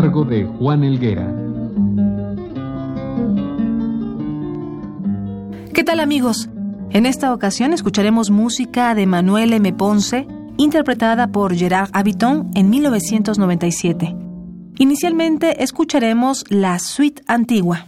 Cargo de Juan Elguera. ¿Qué tal amigos? En esta ocasión escucharemos música de Manuel M. Ponce, interpretada por Gerard Habiton en 1997. Inicialmente escucharemos la suite antigua.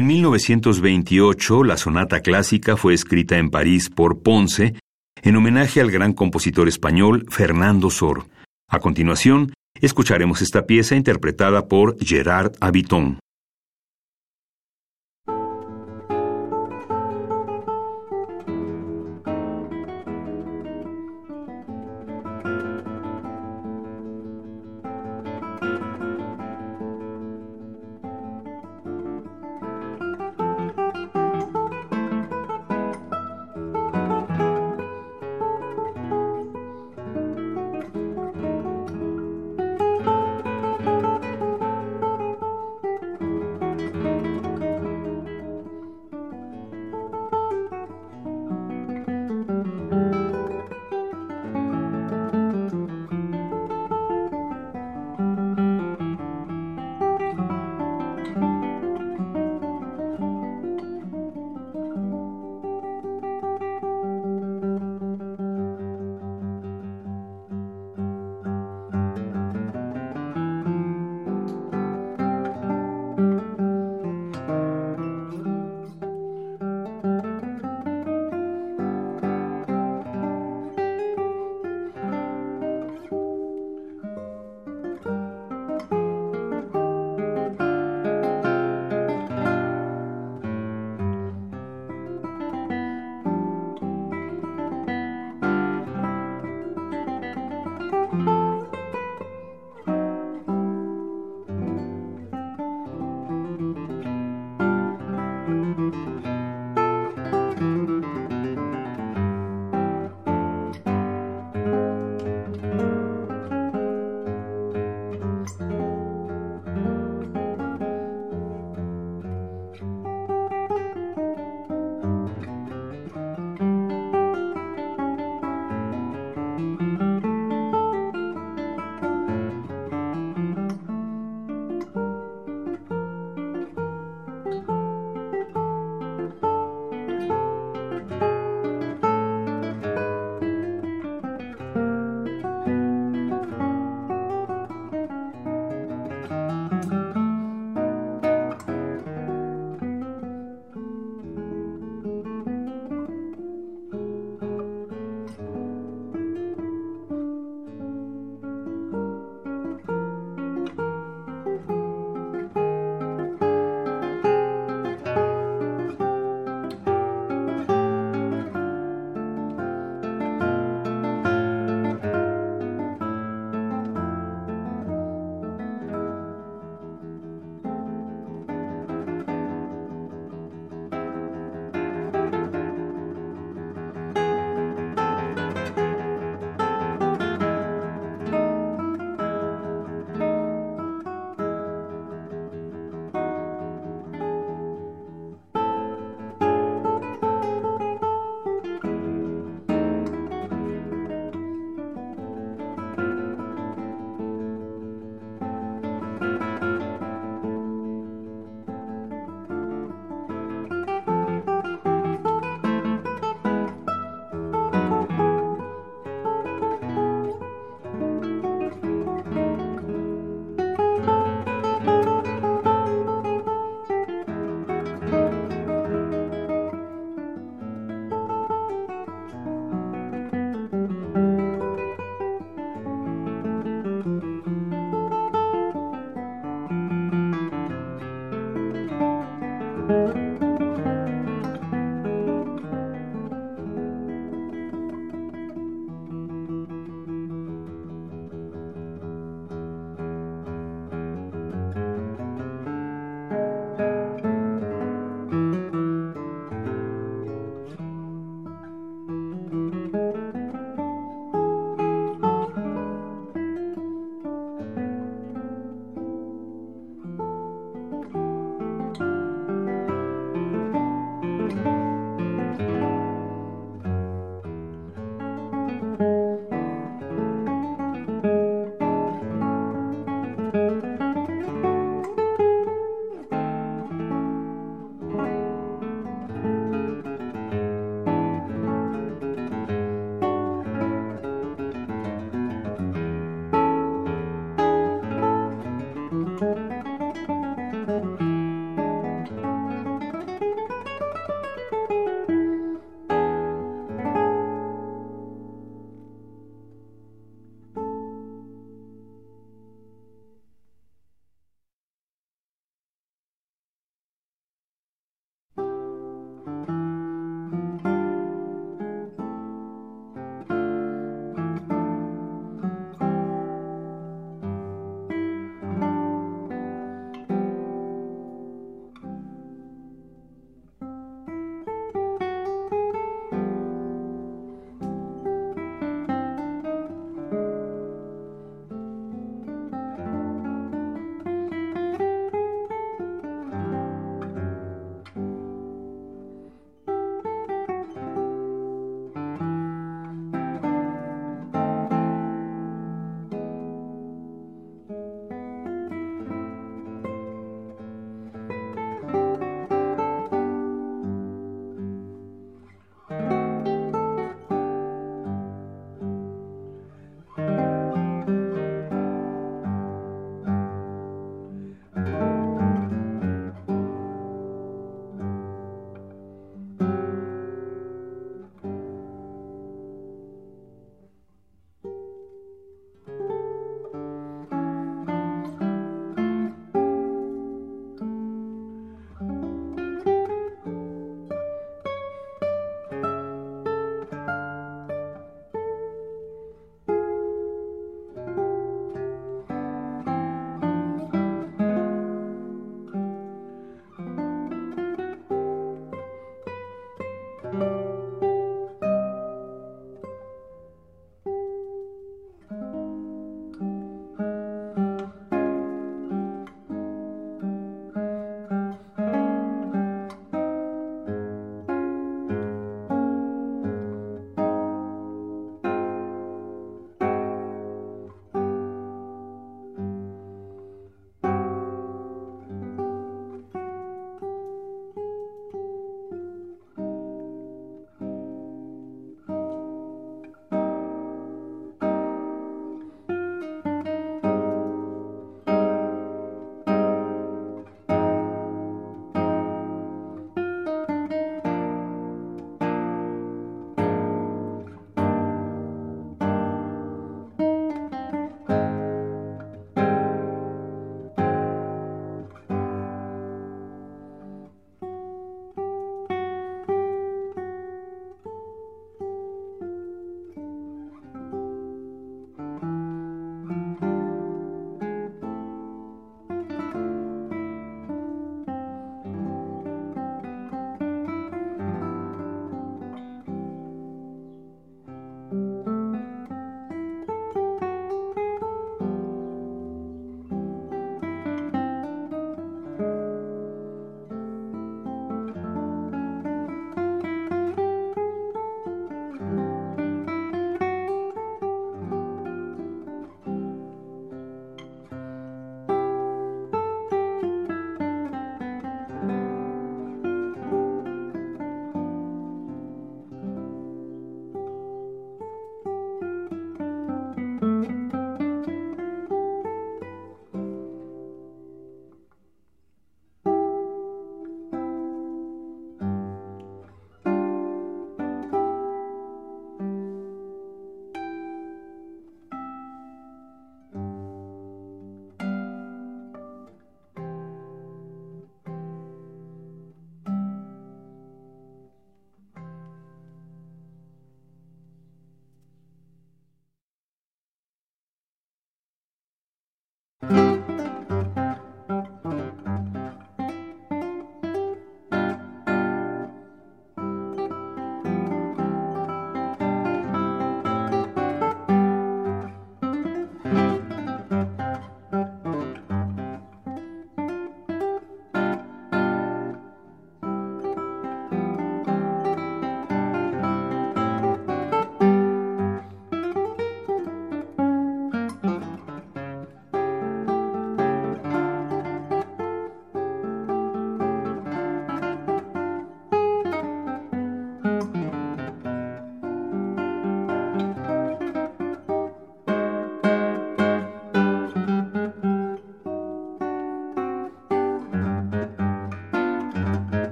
En 1928, la sonata clásica fue escrita en París por Ponce en homenaje al gran compositor español Fernando Sor. A continuación, escucharemos esta pieza interpretada por Gerard Habiton.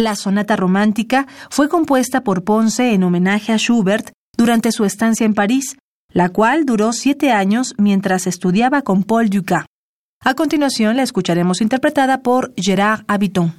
La sonata romántica fue compuesta por Ponce en homenaje a Schubert durante su estancia en París, la cual duró siete años mientras estudiaba con Paul Dukas. A continuación la escucharemos interpretada por Gérard Habiton.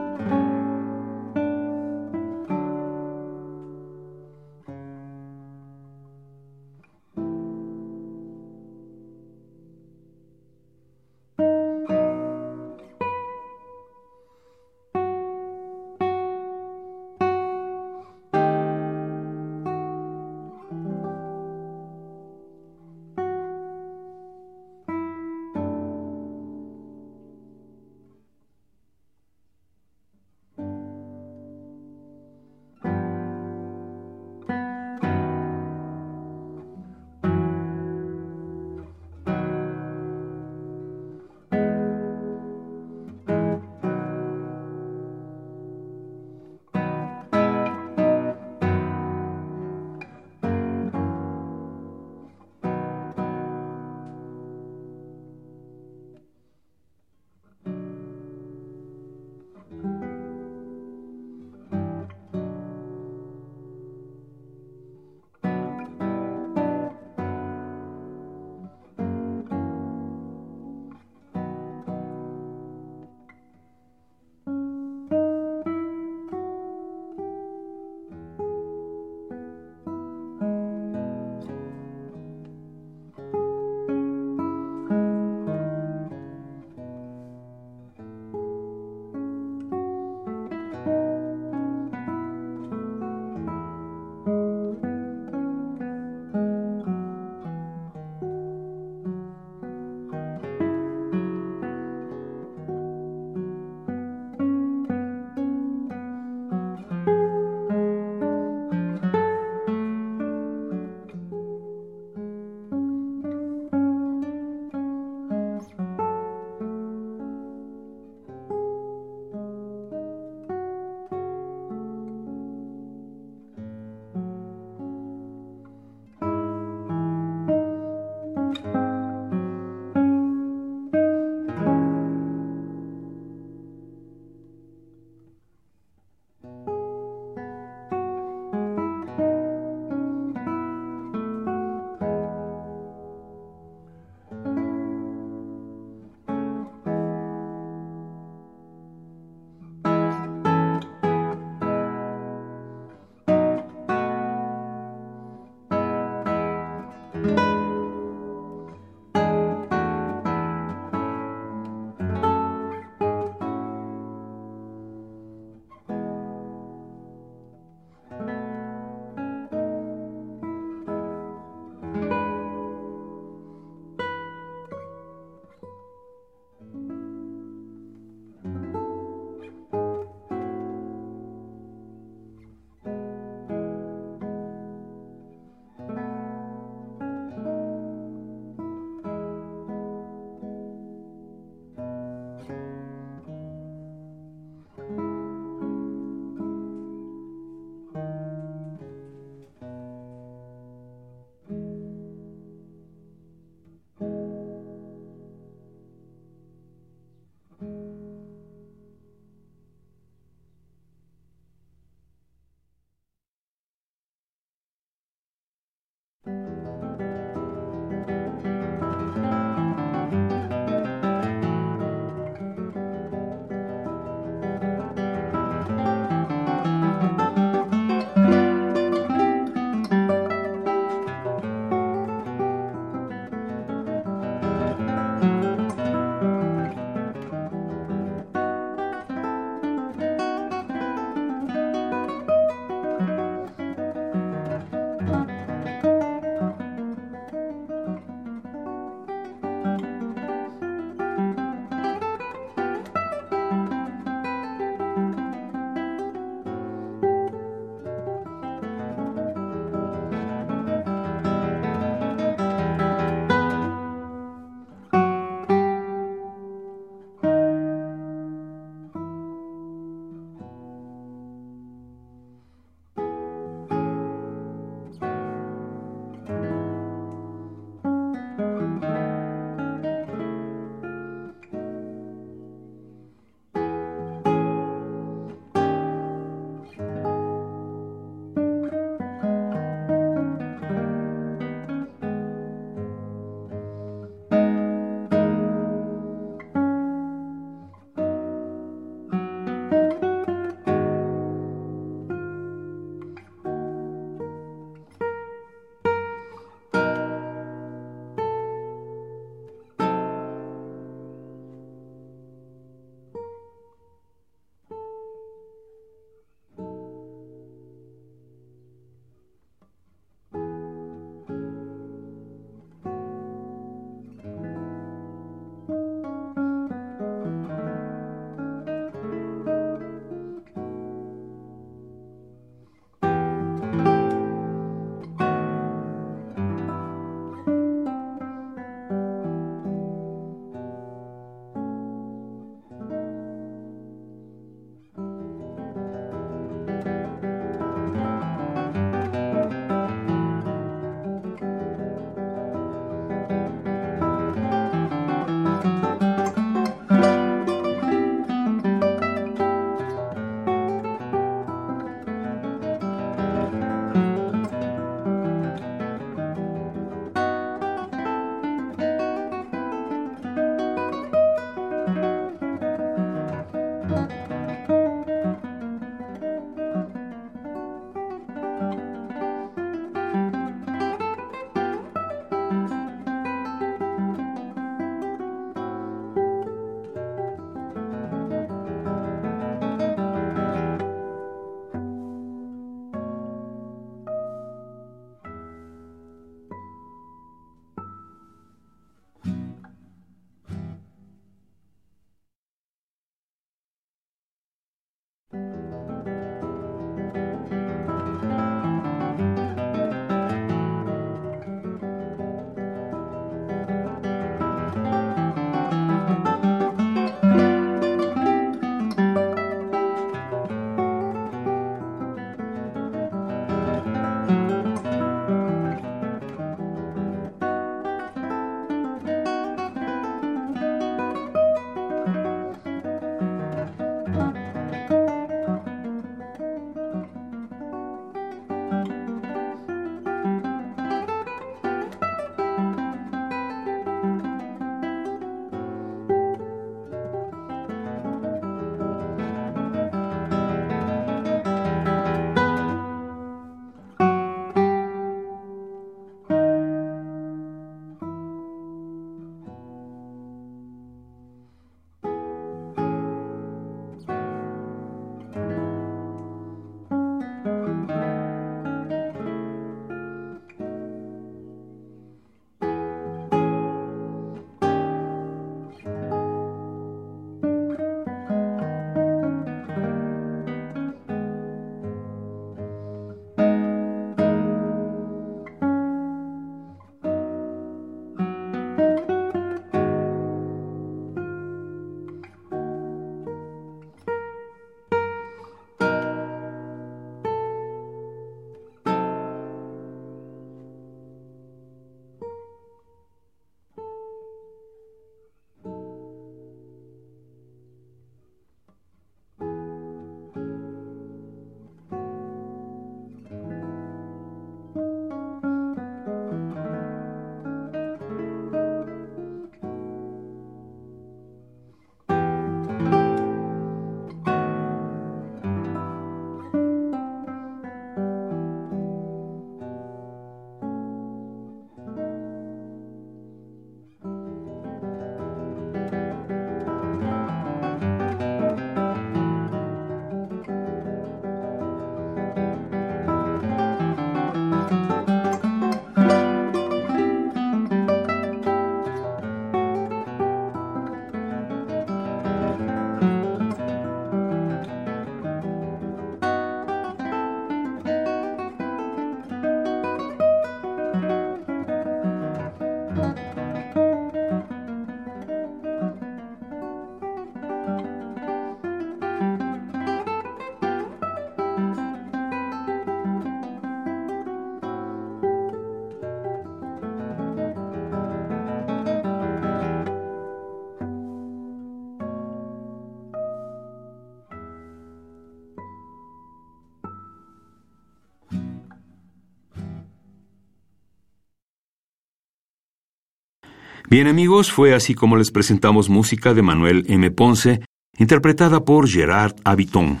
Bien amigos, fue así como les presentamos música de Manuel M. Ponce, interpretada por Gerard Habiton.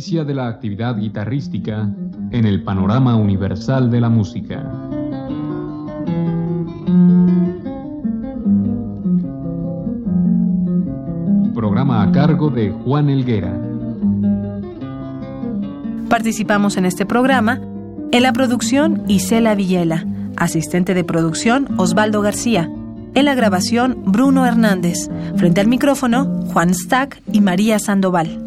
De la actividad guitarrística en el panorama universal de la música. Programa a cargo de Juan Elguera. Participamos en este programa en la producción Isela Villela, asistente de producción Osvaldo García, en la grabación Bruno Hernández, frente al micrófono Juan Stack y María Sandoval.